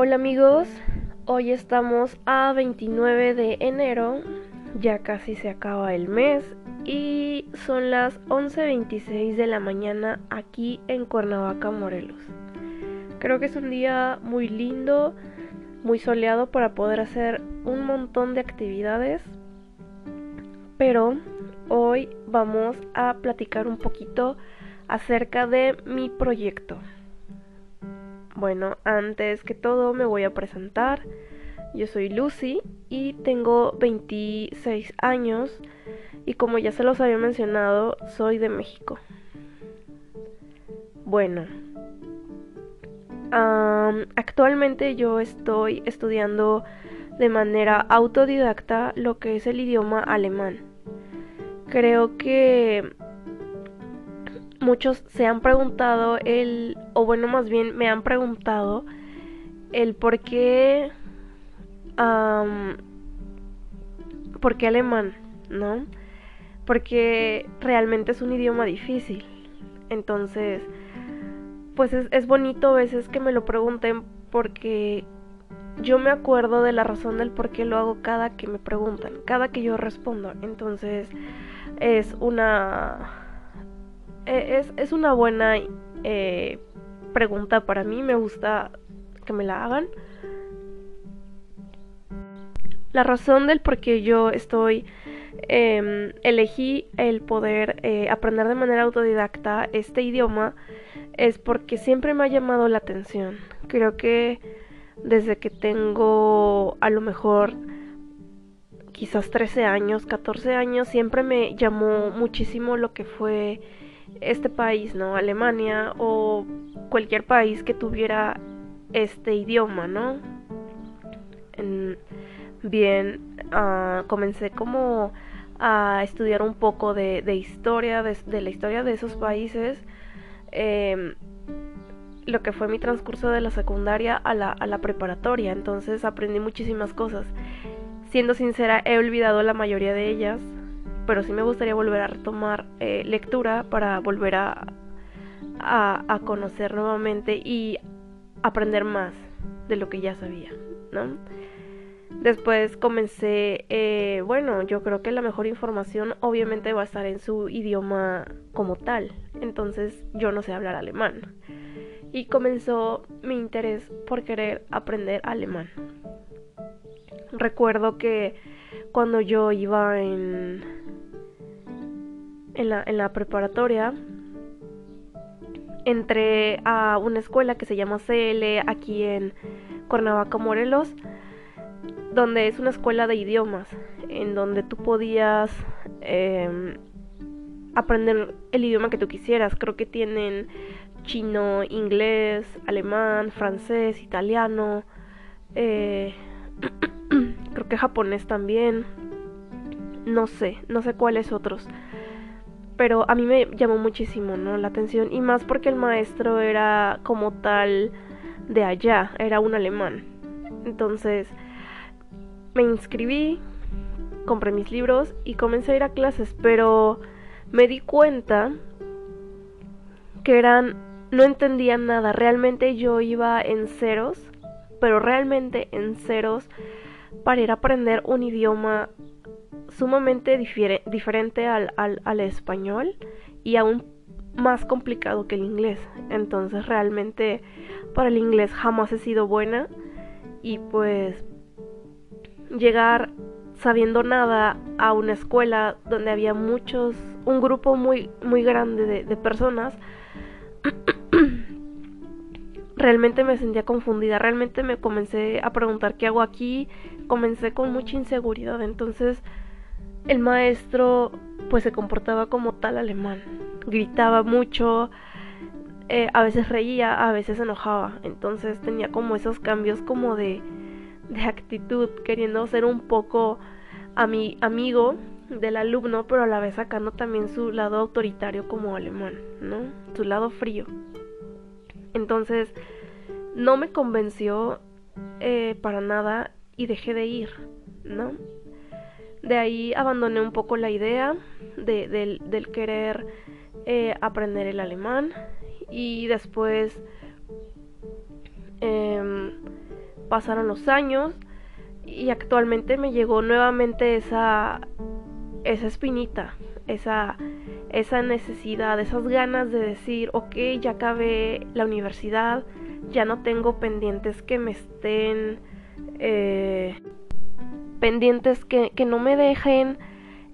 Hola amigos, hoy estamos a 29 de enero, ya casi se acaba el mes y son las 11.26 de la mañana aquí en Cuernavaca, Morelos. Creo que es un día muy lindo, muy soleado para poder hacer un montón de actividades, pero hoy vamos a platicar un poquito acerca de mi proyecto. Bueno, antes que todo me voy a presentar. Yo soy Lucy y tengo 26 años y como ya se los había mencionado, soy de México. Bueno, actualmente yo estoy estudiando de manera autodidacta lo que es el idioma alemán. Creo que muchos se han preguntado el, o bueno, más bien me han preguntado el por qué, por qué alemán, ¿no? Porque realmente es un idioma difícil. Entonces, pues es, es bonito a veces que me lo pregunten porque yo me acuerdo de la razón del por qué lo hago cada que me preguntan, cada que yo respondo. Entonces, es una eh, es, una buena eh, pregunta para mí, me gusta que me la hagan. La razón del por qué yo estoy em, elegí el poder eh, aprender de manera autodidacta este idioma es porque siempre me ha llamado la atención. Creo que desde que tengo a lo mejor quizás 13 años, 14 años, siempre me llamó muchísimo lo que fue este país, ¿no? Alemania o cualquier país que tuviera este idioma, ¿no? bien, ah, comencé como a estudiar un poco de, historia, de, la historia de esos países, em, lo que fue mi transcurso de la secundaria a la, a la preparatoria, entonces aprendí muchísimas cosas. Siendo sincera, he olvidado la mayoría de ellas, pero sí me gustaría volver a retomar eh, lectura para volver a, a, conocer nuevamente y aprender más de lo que ya sabía, ¿no? Después comencé, eh, bueno, yo creo que la mejor información obviamente va a estar en su idioma como tal, entonces yo no sé hablar alemán. Y comenzó mi interés por querer aprender alemán. Recuerdo que cuando yo iba en en la, en la preparatoria entré a una escuela que se llama CL aquí en Cuernavaca, Morelos, donde es una escuela de idiomas, en donde tú podías em, aprender el idioma que tú quisieras. Creo que tienen chino, inglés, alemán, francés, italiano, eh, creo que japonés también. No sé, no sé cuáles otros pero a mí me llamó muchísimo, ¿no? La atención y más porque el maestro era como tal de allá, era un alemán. Entonces me inscribí, compré mis libros y comencé a ir a clases, pero me di cuenta que eran no entendía nada, realmente yo iba en ceros, pero realmente en ceros para ir a aprender un idioma sumamente diferente al, al, español y aún más complicado que el inglés. Entonces realmente para el inglés jamás he sido buena y pues llegar sabiendo nada a una escuela donde había muchos, un grupo muy, muy grande de, de personas, realmente me sentía confundida, realmente me comencé a preguntar qué hago aquí, comencé con mucha inseguridad, entonces el maestro pues se comportaba como tal alemán, gritaba mucho, eh, a veces reía, a veces enojaba, entonces tenía como esos cambios como de, de actitud, queriendo ser un poco a mi amigo del alumno, pero a la vez sacando también su lado autoritario como alemán, ¿no? Su lado frío. Entonces, no me convenció eh, para nada y dejé de ir, ¿no? De ahí abandoné un poco la idea de, del, querer eh, aprender el alemán y después em, pasaron los años y actualmente me llegó nuevamente esa, esa espinita, esa, esa necesidad, esas ganas de decir, ok, ya acabé la universidad, ya no tengo pendientes que me estén, eh, pendientes que, que, no me dejen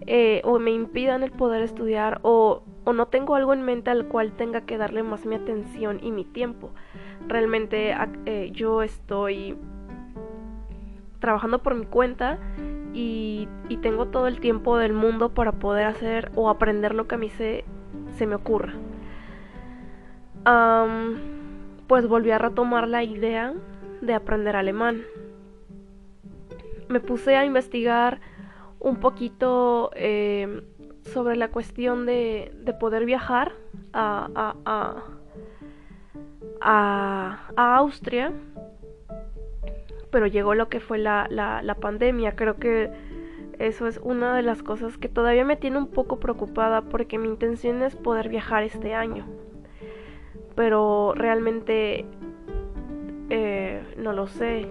eh, o me impidan el poder estudiar o, o no tengo algo en mente al cual tenga que darle más mi atención y mi tiempo. Realmente eh, yo estoy trabajando por mi cuenta y, tengo todo el tiempo del mundo para poder hacer o aprender lo que a mí se, se me ocurra. pues volví a retomar la idea de aprender alemán. Me puse a investigar un poquito eh, sobre la cuestión de, de poder viajar a, Austria pero llegó lo que fue la, la, pandemia. Creo que eso es una de las cosas que todavía me tiene un poco preocupada porque mi intención es poder viajar este año. Pero realmente eh, no lo sé.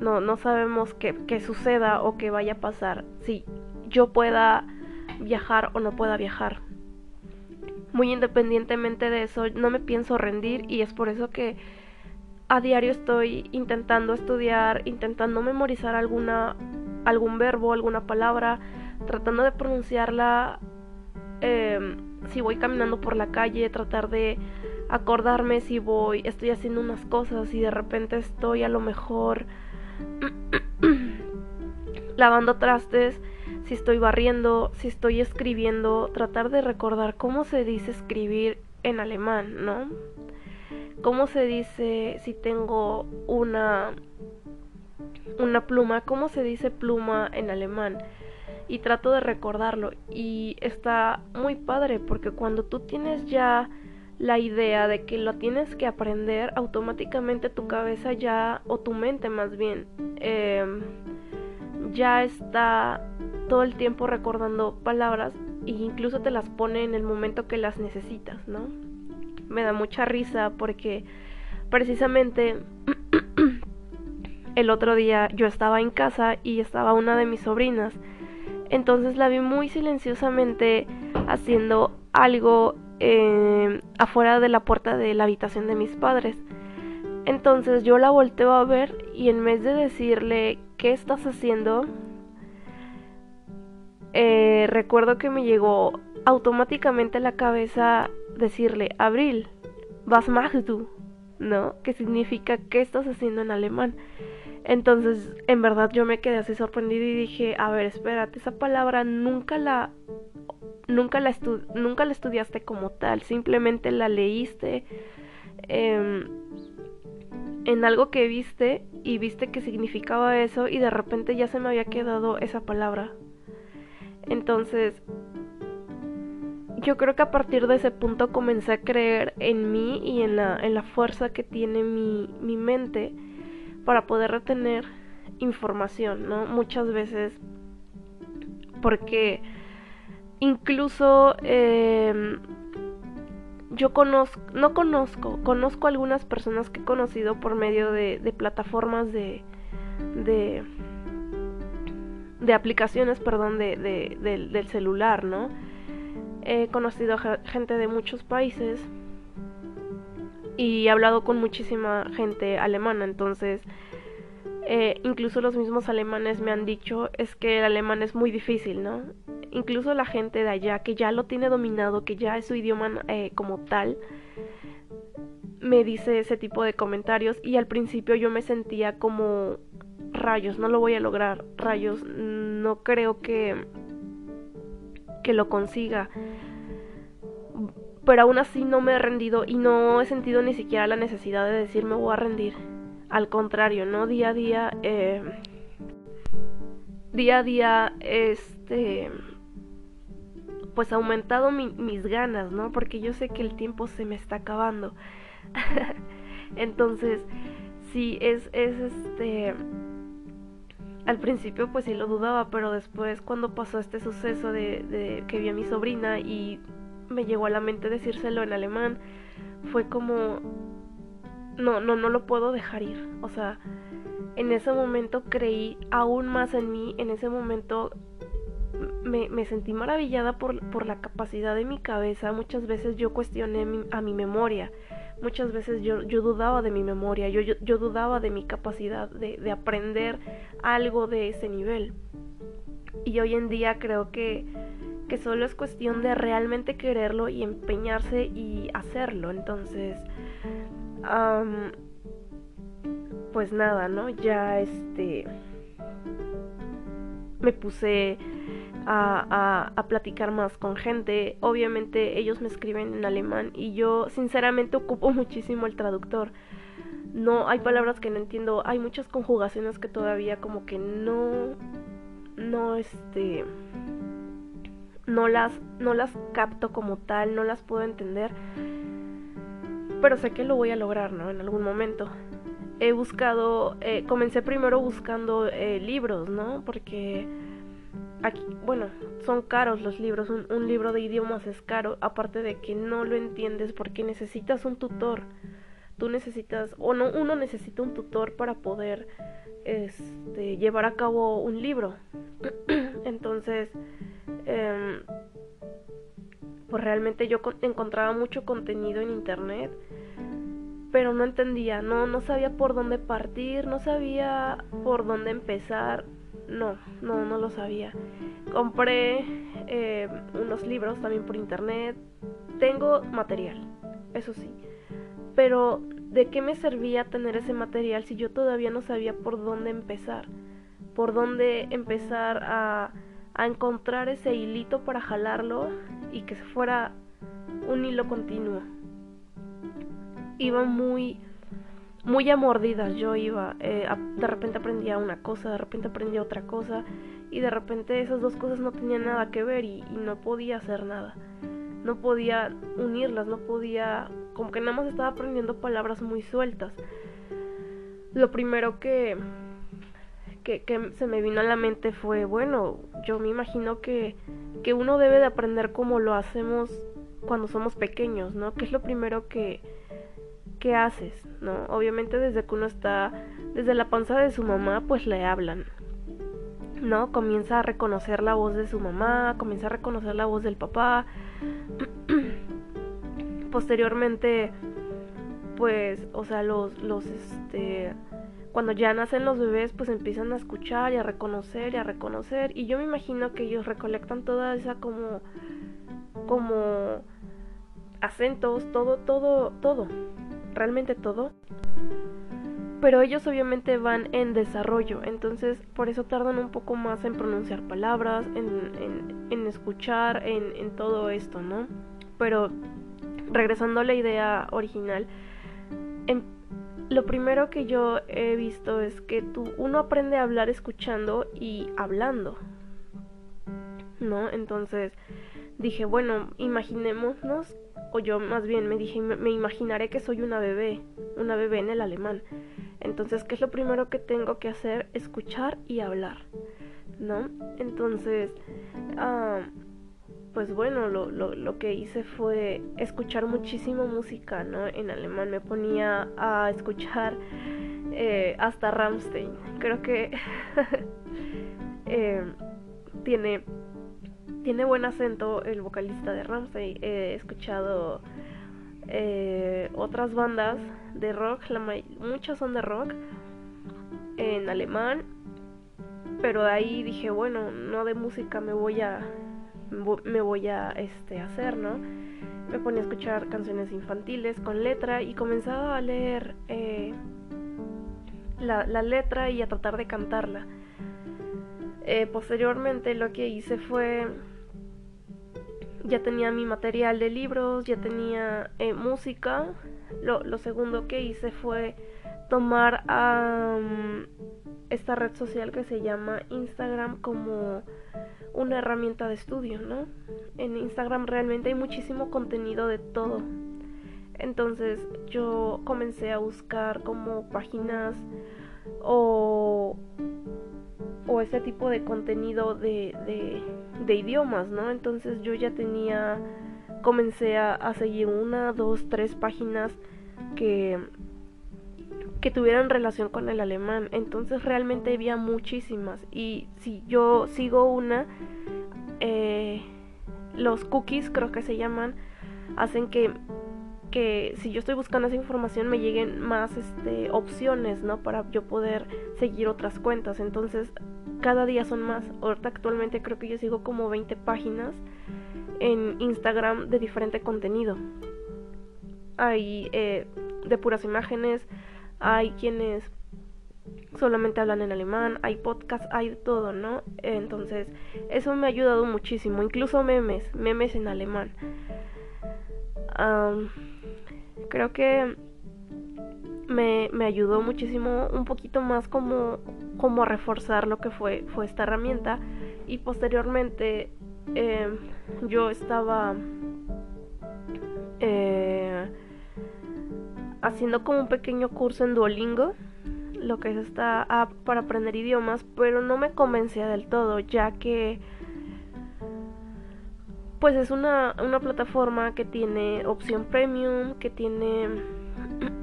No, no sabemos qué, qué suceda o qué vaya a pasar. Si yo pueda viajar o no pueda viajar. Muy independientemente de eso, no me pienso rendir y es por eso que a diario estoy intentando estudiar, intentando memorizar alguna, algún verbo, alguna palabra, tratando de pronunciarla em, si voy caminando por la calle, tratar de acordarme si voy, estoy haciendo unas cosas y de repente estoy a lo mejor lavando trastes, si estoy barriendo, si estoy escribiendo, tratar de recordar cómo se dice escribir en alemán, ¿no? ¿Cómo se dice si tengo una una pluma? ¿Cómo se dice pluma en alemán? Y trato de recordarlo y está muy padre porque cuando tú tienes ya la idea de que lo tienes que aprender, automáticamente tu cabeza ya, o tu mente más bien, em, ya está todo el tiempo recordando palabras e incluso te las pone en el momento que las necesitas, ¿no? me da mucha risa porque precisamente el otro día yo estaba en casa y estaba una de mis sobrinas. Entonces la vi muy silenciosamente haciendo algo eh, afuera de la puerta de la habitación de mis padres. Entonces yo la volteo a ver y en vez de decirle ¿qué estás haciendo? Eh, recuerdo que me llegó automáticamente a la cabeza decirle, Abril, was machst du? ¿No? Que significa, ¿qué estás haciendo en alemán? Entonces, en verdad yo me quedé así sorprendida y dije, a ver, espérate, esa palabra nunca la nunca la, nunca la estudiaste como tal, simplemente la leíste em, en algo que viste y viste que significaba eso y de repente ya se me había quedado esa palabra. Entonces, yo creo que a partir de ese punto comencé a creer en mí y en la, en la fuerza que tiene mi, mi mente para poder retener información, ¿no? Muchas veces porque incluso em, yo conozco, no conozco, conozco algunas personas que he conocido por medio de, plataformas de, de, aplicaciones, perdón, de, del, del celular, ¿no? he conocido gente de muchos países y he hablado con muchísima gente alemana, entonces eh, incluso los mismos alemanes me han dicho es que el alemán es muy difícil, ¿no? Incluso la gente de allá que ya lo tiene dominado, que ya es su idioma eh, como tal, me dice ese tipo de comentarios y al principio yo me sentía como rayos, no lo voy a lograr, rayos, no creo que que lo consiga. Pero aún así no me he rendido y no he sentido ni siquiera la necesidad de decir me voy a rendir. Al contrario, ¿no? Día a día, eh, día a día, este, pues aumentado mis ganas, ¿no? Porque yo sé que el tiempo se me está acabando. Entonces, sí, es, es este al principio pues sí lo dudaba, pero después cuando pasó este suceso de, que vi a mi sobrina y me llegó a la mente decírselo en alemán, fue como no, no, no lo puedo dejar ir. O sea, en ese momento creí aún más en mí, en ese momento me, me sentí maravillada por, por, la capacidad de mi cabeza. Muchas veces yo cuestioné a mi memoria, muchas veces yo, yo dudaba de mi memoria, yo, yo, yo dudaba de mi capacidad de, de aprender algo de ese nivel. Y hoy en día creo que, que solo es cuestión de realmente quererlo y empeñarse y hacerlo. Entonces, pues nada, ¿no? Ya este me puse a, a, platicar más con gente. Obviamente ellos me escriben en alemán y yo sinceramente ocupo muchísimo el traductor. No, hay palabras que no entiendo, hay muchas conjugaciones que todavía como que no, no, este, no las, no las capto como tal, no las puedo entender. Pero sé que lo voy a lograr, ¿no? En algún momento he buscado, eh, comencé primero buscando eh, libros, ¿no? Porque aquí, bueno, son caros los libros, un, libro de idiomas es caro, aparte de que no lo entiendes porque necesitas un tutor. Tú necesitas, o no, uno necesita un tutor para poder este, llevar a cabo un libro. Entonces, em, pues realmente yo encontraba mucho contenido en internet pero no entendía, no, no sabía por dónde partir, no sabía por dónde empezar, no, no, no lo sabía. Compré eh, unos libros también por internet, tengo material, eso sí, pero ¿de qué me servía tener ese material si yo todavía no sabía por dónde empezar? Por dónde empezar a, a encontrar ese hilito para jalarlo y que se fuera un hilo continuo. Iba muy muy a mordidas. Yo iba eh, de repente aprendía una cosa de repente aprendía otra cosa y de repente esas dos cosas no tenían nada que ver y, no podía hacer nada. No podía unirlas no podía como que nada más estaba aprendiendo palabras muy sueltas. Lo primero que, que, que se me vino a la mente fue bueno yo me imagino que que uno debe de aprender como lo hacemos cuando somos pequeños no que es lo primero que ¿qué haces? ¿No? Obviamente desde que uno está desde la panza de su mamá, pues le hablan. ¿No? Comienza a reconocer la voz de su mamá, comienza a reconocer la voz del papá. Posteriormente, pues, o sea, los, los, este, cuando ya nacen los bebés, pues empiezan a escuchar y a reconocer y a reconocer. Y yo me imagino que ellos recolectan toda esa como, como acentos, todo, todo, todo realmente todo. Pero ellos obviamente van en desarrollo, entonces por eso tardan un poco más en pronunciar palabras, en, en, escuchar, en, en todo esto, ¿no? Pero regresando a la idea original, em, lo primero que yo he visto es que tú, uno aprende a hablar escuchando y hablando, ¿no? Entonces dije, bueno, imaginémonos o yo más bien me dije, me, imaginaré que soy una bebé, una bebé en el alemán. Entonces, ¿qué es lo primero que tengo que hacer? Escuchar y hablar, ¿no? Entonces, ah, pues bueno, lo, lo, lo, que hice fue escuchar muchísimo música, ¿no? En alemán me ponía a escuchar eh, hasta Rammstein. Creo que eh, tiene tiene buen acento el vocalista de Ramsey. He escuchado eh, otras bandas de rock, muchas son de rock en alemán, pero de ahí dije, bueno, no de música me voy a me voy a este hacer, ¿no? Me ponía a escuchar canciones infantiles con letra y comenzaba a leer eh, la, la letra y a tratar de cantarla. Eh, posteriormente lo que hice fue ya tenía mi material de libros, ya tenía eh, música. Lo, lo, segundo que hice fue tomar esta red social que se llama Instagram como una herramienta de estudio, ¿no? En Instagram realmente hay muchísimo contenido de todo. Entonces yo comencé a buscar como páginas o o ese tipo de contenido de, de, idiomas, ¿no? Entonces yo ya tenía, comencé a, seguir una, dos, tres páginas que, que tuvieran relación con el alemán. Entonces realmente había muchísimas. Y si yo sigo una, eh, los cookies creo que se llaman, hacen que, que si yo estoy buscando esa información me lleguen más este, opciones, ¿no? Para yo poder seguir otras cuentas. Entonces cada día son más. Ahorita actualmente creo que yo sigo como 20 páginas en Instagram de diferente contenido. Hay eh, de puras imágenes, hay quienes solamente hablan en alemán, hay podcasts, hay todo, ¿no? Entonces, eso me ha ayudado muchísimo, incluso memes, memes en alemán. creo que me, me, ayudó muchísimo un poquito más como, como a reforzar lo que fue, fue esta herramienta y posteriormente em, yo estaba haciendo como un pequeño curso en Duolingo, lo que es esta app para aprender idiomas, pero no me convencía del todo, ya que pues es una, una plataforma que tiene opción premium, que tiene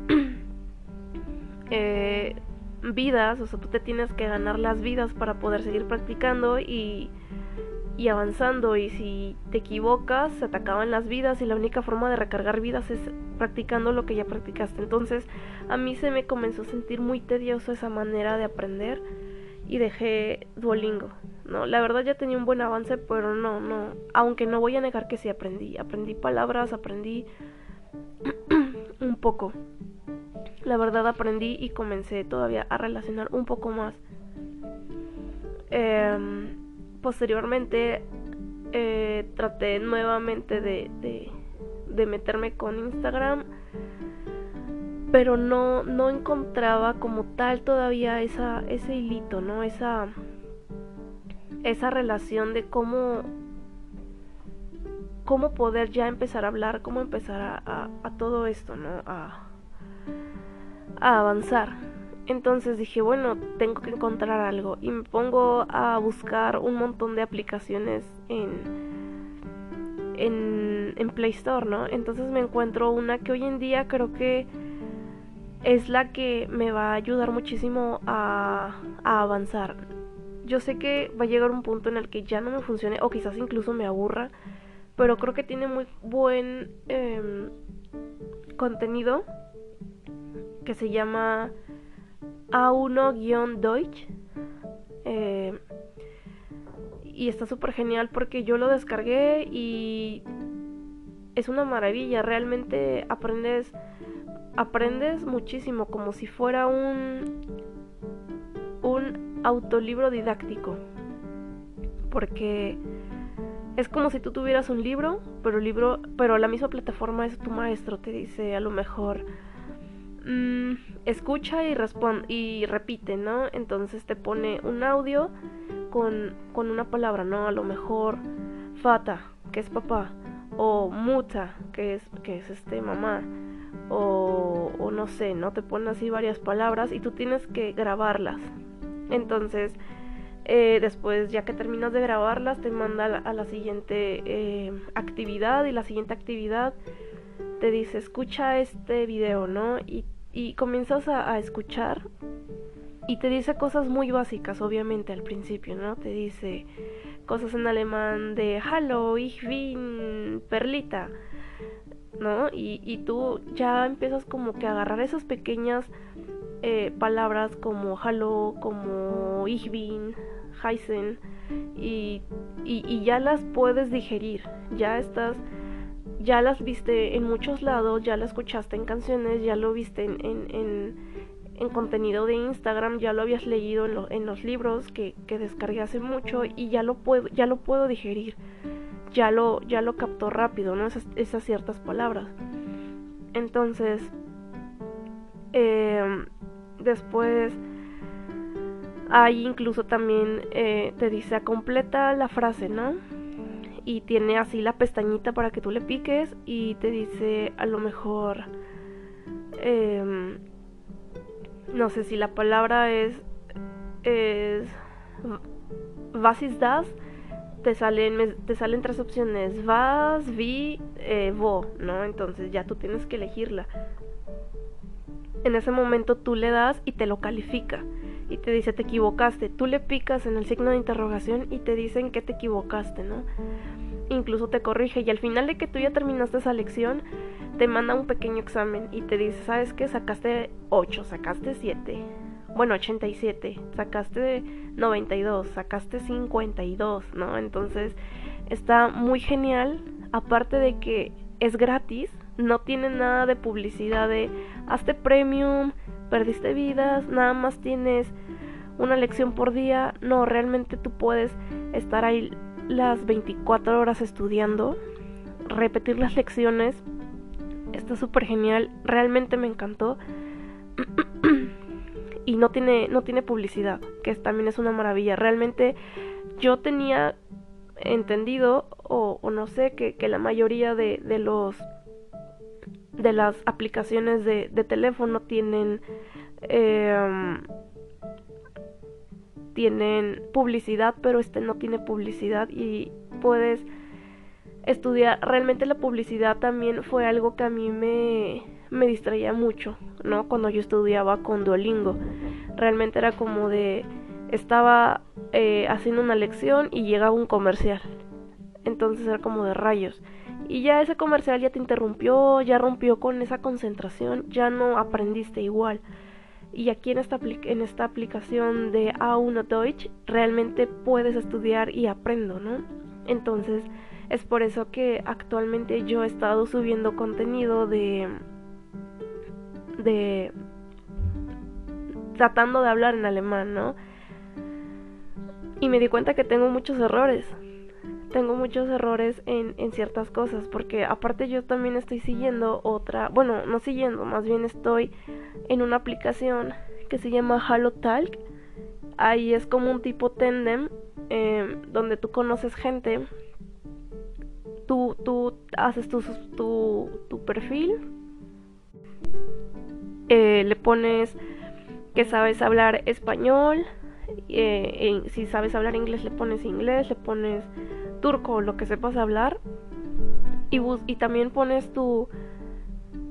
eh, vidas, o sea, tú te tienes que ganar las vidas para poder seguir practicando y y avanzando y si te equivocas se te acaban las vidas y la única forma de recargar vidas es practicando lo que ya practicaste. Entonces a mí se me comenzó a sentir muy tedioso esa manera de aprender y dejé Duolingo. No, la verdad ya tenía un buen avance, pero no, no, aunque no voy a negar que sí aprendí, aprendí palabras, aprendí un poco. La verdad aprendí y comencé todavía a relacionar un poco más. Eh, posteriormente eh, traté nuevamente de, meterme con Instagram pero no, no encontraba como tal todavía esa, ese hilito, ¿no? Esa, esa relación de cómo, cómo poder ya empezar a hablar, cómo empezar a, a, todo esto, ¿no? A, a avanzar. Entonces dije, bueno, tengo que encontrar algo y me pongo a buscar un montón de aplicaciones en, en, Play Store, ¿no? Entonces me encuentro una que hoy en día creo que es la que me va a ayudar muchísimo a, avanzar. Yo sé que va a llegar un punto en el que ya no me funcione o quizás incluso me aburra, pero creo que tiene muy buen em, contenido que se llama A1-Deutsch. Y está súper genial porque yo lo descargué y es una maravilla. Realmente aprendes, aprendes muchísimo, como si fuera un, un autolibro didáctico. Porque es como si tú tuvieras un libro, pero libro, pero la misma plataforma es tu maestro, te dice a lo mejor Mm, escucha y responde y repite, ¿no? Entonces te pone un audio con, con una palabra, ¿no? A lo mejor fata, que es papá, o muta, que es, que es este mamá, o, no sé, ¿no? Te pone así varias palabras y tú tienes que grabarlas. Entonces, eh, después, ya que terminas de grabarlas, te manda a la, siguiente eh, actividad y la siguiente actividad te dice, escucha este video, ¿no? Y y comienzas a, escuchar y te dice cosas muy básicas, obviamente, al principio, ¿no? Te dice cosas en alemán de Hallo, ich bin Perlita, ¿no? Y, y tú ya empiezas como que a agarrar esas pequeñas eh, palabras como Hallo, como ich bin, Heisen, y, y, y ya las puedes digerir, ya estás ya las viste en muchos lados, ya la escuchaste en canciones, ya lo viste en, en, en, contenido de Instagram, ya lo habías leído en, en los libros que, que, descargué hace mucho y ya lo puedo, ya lo puedo digerir, ya lo, ya lo captó rápido, ¿no? Esas, ciertas palabras. Entonces, eh, después ahí incluso también eh, te dice completa la frase, ¿no? y tiene así la pestañita para que tú le piques y te dice a lo mejor em, no sé si la palabra es es ist das te salen te salen tres opciones vas vi eh, vo no entonces ya tú tienes que elegirla en ese momento tú le das y te lo califica y te dice te equivocaste. Tú le picas en el signo de interrogación y te dicen que te equivocaste, ¿no? Incluso te corrige y al final de que tú ya terminaste esa lección, te manda un pequeño examen y te dice, ¿sabes qué? Sacaste 8, sacaste 7, bueno, 87, sacaste 92, sacaste 52, ¿no? Entonces está muy genial, aparte de que es gratis, no tiene nada de publicidad de hazte premium, perdiste vidas, nada más tienes una lección por día. No, realmente tú puedes estar ahí las 24 horas estudiando, repetir las lecciones. Está súper genial, realmente me encantó. y no tiene, no tiene publicidad, que también es una maravilla. Realmente yo tenía entendido, o, no sé, que, la mayoría de, de los de las aplicaciones de, teléfono tienen em, tienen publicidad pero este no tiene publicidad y puedes estudiar realmente la publicidad también fue algo que a mí me, me distraía mucho no cuando yo estudiaba con Duolingo realmente era como de estaba eh, haciendo una lección y llegaba un comercial entonces era como de rayos y ya ese comercial ya te interrumpió, ya rompió con esa concentración, ya no aprendiste igual. Y aquí en esta, en esta aplicación de A1 Deutsch realmente puedes estudiar y aprendo, ¿no? Entonces es por eso que actualmente yo he estado subiendo contenido de... de... tratando de hablar en alemán, ¿no? Y me di cuenta que tengo muchos errores tengo muchos errores en, en, ciertas cosas, porque aparte yo también estoy siguiendo otra, bueno, no siguiendo, más bien estoy en una aplicación que se llama HaloTalk. Ahí es como un tipo tandem, em, donde tú conoces gente, tú, tú haces tu, tu, tu perfil, eh, le pones que sabes hablar español, eh, si sabes hablar inglés le pones inglés, le pones turco lo que sepas hablar y, y también pones tu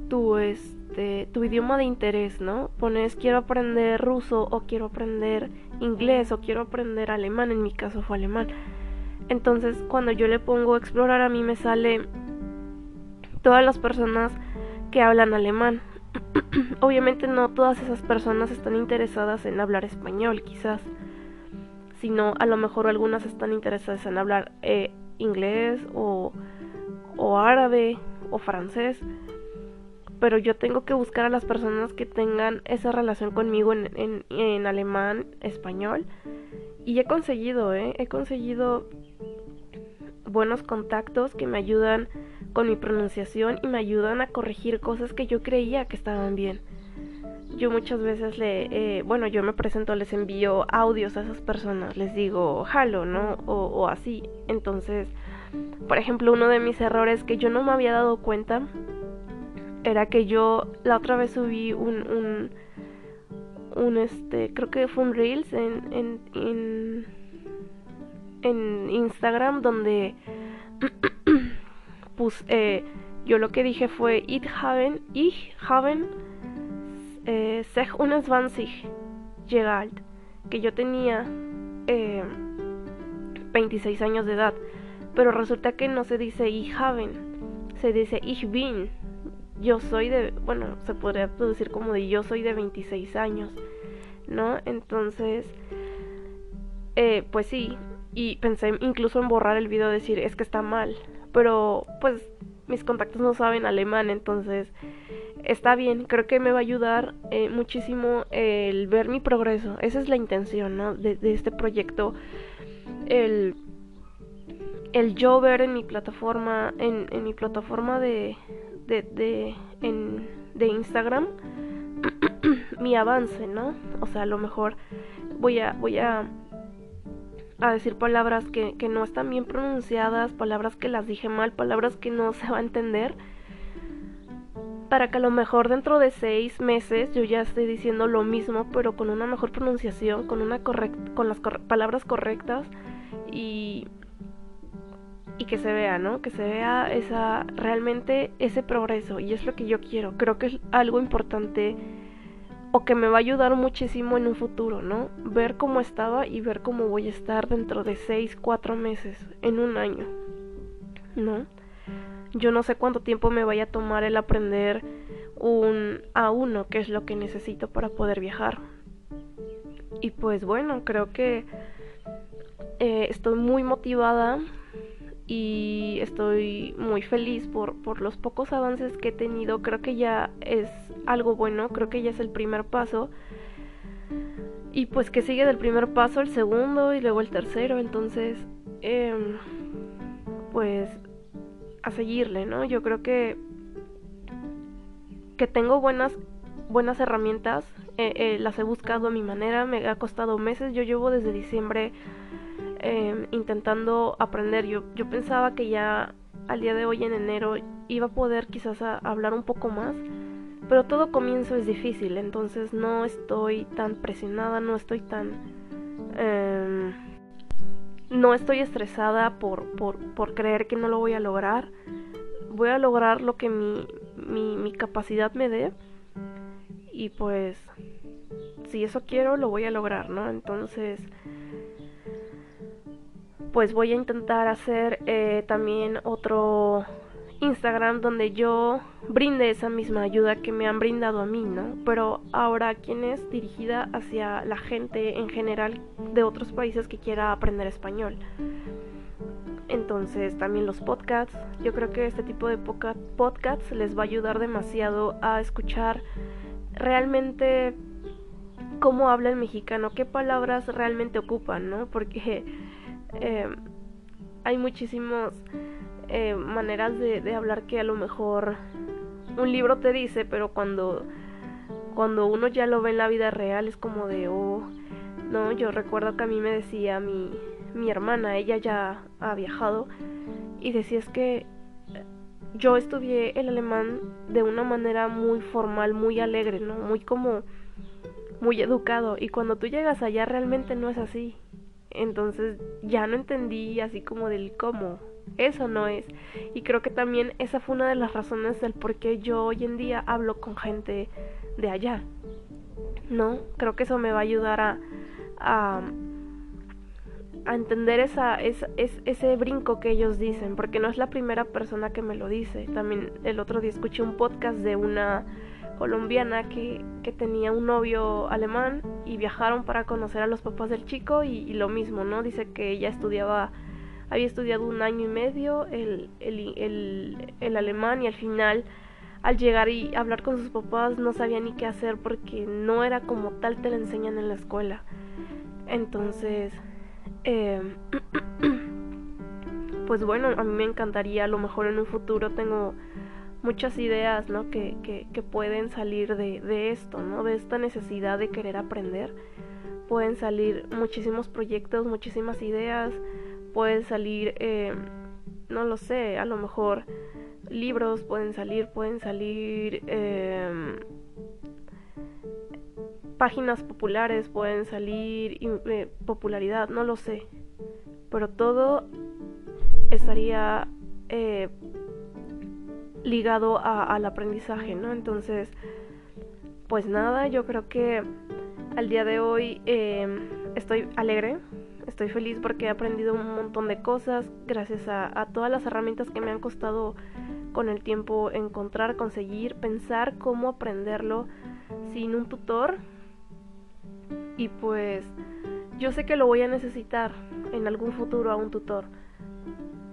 tu este tu idioma de interés, ¿no? Pones quiero aprender ruso o quiero aprender inglés o quiero aprender alemán, en mi caso fue alemán. Entonces, cuando yo le pongo explorar a mí me sale todas las personas que hablan alemán. Obviamente no todas esas personas están interesadas en hablar español, quizás sino a lo mejor algunas están interesadas en hablar eh, inglés o, o árabe o francés pero yo tengo que buscar a las personas que tengan esa relación conmigo en, en, en, alemán, español. Y he conseguido, ¿eh? He conseguido buenos contactos que me ayudan con mi pronunciación y me ayudan a corregir cosas que yo creía que estaban bien yo muchas veces le, eh, bueno, yo me presento, les envío audios a esas personas, les digo, jalo, ¿no? O, así. Entonces, por ejemplo, uno de mis errores que yo no me había dado cuenta era que yo la otra vez subí un, un, un este, creo que fue un Reels en, en, en, en Instagram donde, pues, yo lo que dije fue, it haven, ich haben eh, 21 llegalt, que yo tenía 26 eh, años de edad, pero resulta que no se dice ich haben, se dice ich bin. Yo soy de, bueno, se podría traducir como de yo soy de 26 años, ¿no? Entonces, eh, pues sí, y pensé incluso en borrar el video, decir, es que está mal, pero pues mis contactos no saben alemán, entonces está bien, creo que me va a ayudar eh, muchísimo el ver mi progreso. Esa es la intención ¿no? de, este proyecto. El, el yo ver en mi plataforma, en, en mi plataforma de, de, de, en, de Instagram, mi avance, ¿no? O sea, a lo mejor voy a, voy a, a decir palabras que, que no están bien pronunciadas, palabras que las dije mal, palabras que no se va a entender para que a lo mejor dentro de seis meses yo ya esté diciendo lo mismo, pero con una mejor pronunciación, con una con las palabras correctas y y que se vea, ¿no? Que se vea esa realmente ese progreso y es lo que yo quiero. Creo que es algo importante o que me va a ayudar muchísimo en un futuro, ¿no? Ver cómo estaba y ver cómo voy a estar dentro de seis, cuatro meses, en un año, ¿no? Yo no sé cuánto tiempo me vaya a tomar el aprender un A1, que es lo que necesito para poder viajar. Y pues bueno, creo que eh, estoy muy motivada y estoy muy feliz por, por los pocos avances que he tenido. Creo que ya es algo bueno, creo que ya es el primer paso. Y pues que sigue del primer paso el segundo y luego el tercero. Entonces, em, pues a seguirle, ¿no? Yo creo que que tengo buenas buenas herramientas. Eh, eh, las he buscado a mi manera. Me ha costado meses. Yo llevo desde diciembre Em, intentando aprender. Yo, yo pensaba que ya al día de hoy en enero iba a poder quizás hablar un poco más, pero todo comienzo es difícil, entonces no estoy tan presionada, no estoy tan... Em, no estoy estresada por, por, por, creer que no lo voy a lograr. Voy a lograr lo que mi, mi, mi capacidad me dé. Y pues, si eso quiero, lo voy a lograr, ¿no? Entonces, pues voy a intentar hacer eh, también otro Instagram donde yo brinde esa misma ayuda que me han brindado a mí, ¿no? Pero ahora quien es dirigida hacia la gente en general de otros países que quiera aprender español. Entonces también los podcasts, yo creo que este tipo de podcasts les va a ayudar demasiado a escuchar realmente cómo habla el mexicano, qué palabras realmente ocupan, ¿no? Porque eh, hay muchísimas eh, maneras de, hablar que a lo mejor un libro te dice, pero cuando, cuando uno ya lo ve en la vida real es como de, oh, no, yo recuerdo que a mí me decía mi, mi hermana, ella ya ha viajado, y decía es que yo estudié el alemán de una manera muy formal, muy alegre, ¿no? Muy como, muy educado, y cuando tú llegas allá realmente no es así. Entonces ya no entendí así como del cómo. Eso no es. Y creo que también esa fue una de las razones del por qué yo hoy en día hablo con gente de allá. ¿No? Creo que eso me va a ayudar a, a, entender esa, esa, ese brinco que ellos dicen. Porque no es la primera persona que me lo dice. También el otro día escuché un podcast de una colombiana que, que, tenía un novio alemán y viajaron para conocer a los papás del chico y, lo mismo, ¿no? Dice que ella estudiaba, había estudiado un año y medio el, el, el, el alemán y al final al llegar y hablar con sus papás no sabía ni qué hacer porque no era como tal te lo enseñan en la escuela. Entonces, eh, pues bueno, a mí me encantaría, a lo mejor en un futuro tengo muchas ideas ¿no? que, que, pueden salir de, de, esto, ¿no? de esta necesidad de querer aprender. Pueden salir muchísimos proyectos, muchísimas ideas, pueden salir, eh, no lo sé, a lo mejor libros pueden salir, pueden salir eh, páginas populares, pueden salir eh, popularidad, no lo sé. Pero todo estaría ligado al aprendizaje, ¿no? Entonces, pues nada, yo creo que al día de hoy em, estoy alegre, estoy feliz porque he aprendido un montón de cosas gracias a, todas las herramientas que me han costado con el tiempo encontrar, conseguir, pensar cómo aprenderlo sin un tutor. Y pues yo sé que lo voy a necesitar en algún futuro a un tutor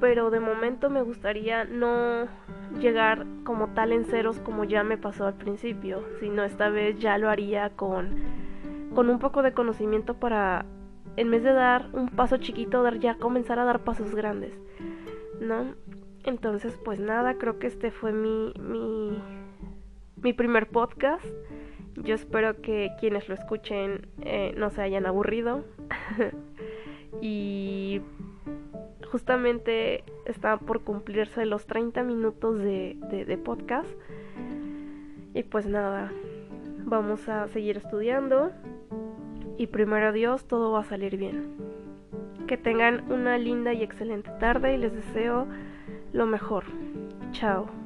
pero de momento me gustaría no llegar como tal en ceros como ya me pasó al principio, sino esta vez ya lo haría con, con un poco de conocimiento para, en vez de dar un paso chiquito, dar ya comenzar a dar pasos grandes, ¿no? Entonces, pues nada, creo que este fue mi, mi, mi primer podcast. Yo espero que quienes lo escuchen eh, no se hayan aburrido. y justamente está por cumplirse los 30 minutos de, de, podcast. Y pues nada, vamos a seguir estudiando. Y primero Dios, todo va a salir bien. Que tengan una linda y excelente tarde y les deseo lo mejor. Chao.